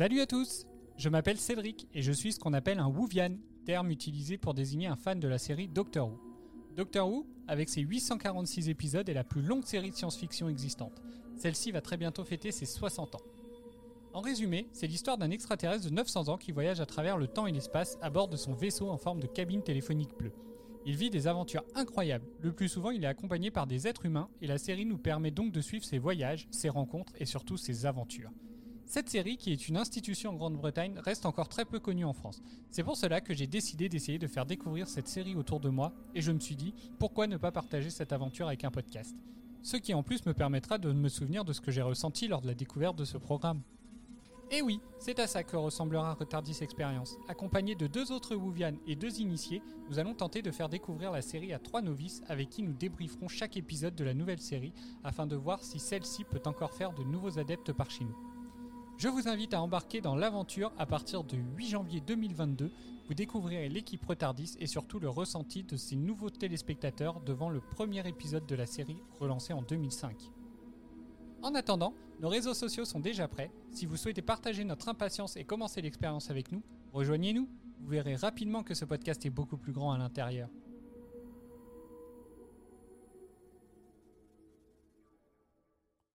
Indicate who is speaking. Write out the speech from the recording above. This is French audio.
Speaker 1: Salut à tous Je m'appelle Cédric et je suis ce qu'on appelle un Wouvian, terme utilisé pour désigner un fan de la série Doctor Who. Doctor Who, avec ses 846 épisodes, est la plus longue série de science-fiction existante. Celle-ci va très bientôt fêter ses 60 ans. En résumé, c'est l'histoire d'un extraterrestre de 900 ans qui voyage à travers le temps et l'espace à bord de son vaisseau en forme de cabine téléphonique bleue. Il vit des aventures incroyables. Le plus souvent, il est accompagné par des êtres humains et la série nous permet donc de suivre ses voyages, ses rencontres et surtout ses aventures. Cette série, qui est une institution en Grande-Bretagne, reste encore très peu connue en France. C'est pour cela que j'ai décidé d'essayer de faire découvrir cette série autour de moi et je me suis dit, pourquoi ne pas partager cette aventure avec un podcast? Ce qui en plus me permettra de me souvenir de ce que j'ai ressenti lors de la découverte de ce programme. Et oui, c'est à ça que ressemblera Retardis Experience. Accompagné de deux autres Wuvian et deux initiés, nous allons tenter de faire découvrir la série à trois novices avec qui nous débrieferons chaque épisode de la nouvelle série afin de voir si celle-ci peut encore faire de nouveaux adeptes par chez nous. Je vous invite à embarquer dans l'aventure à partir du 8 janvier 2022. Vous découvrirez l'équipe Retardis et surtout le ressenti de ces nouveaux téléspectateurs devant le premier épisode de la série relancé en 2005. En attendant, nos réseaux sociaux sont déjà prêts. Si vous souhaitez partager notre impatience et commencer l'expérience avec nous, rejoignez-nous. Vous verrez rapidement que ce podcast est beaucoup plus grand à l'intérieur.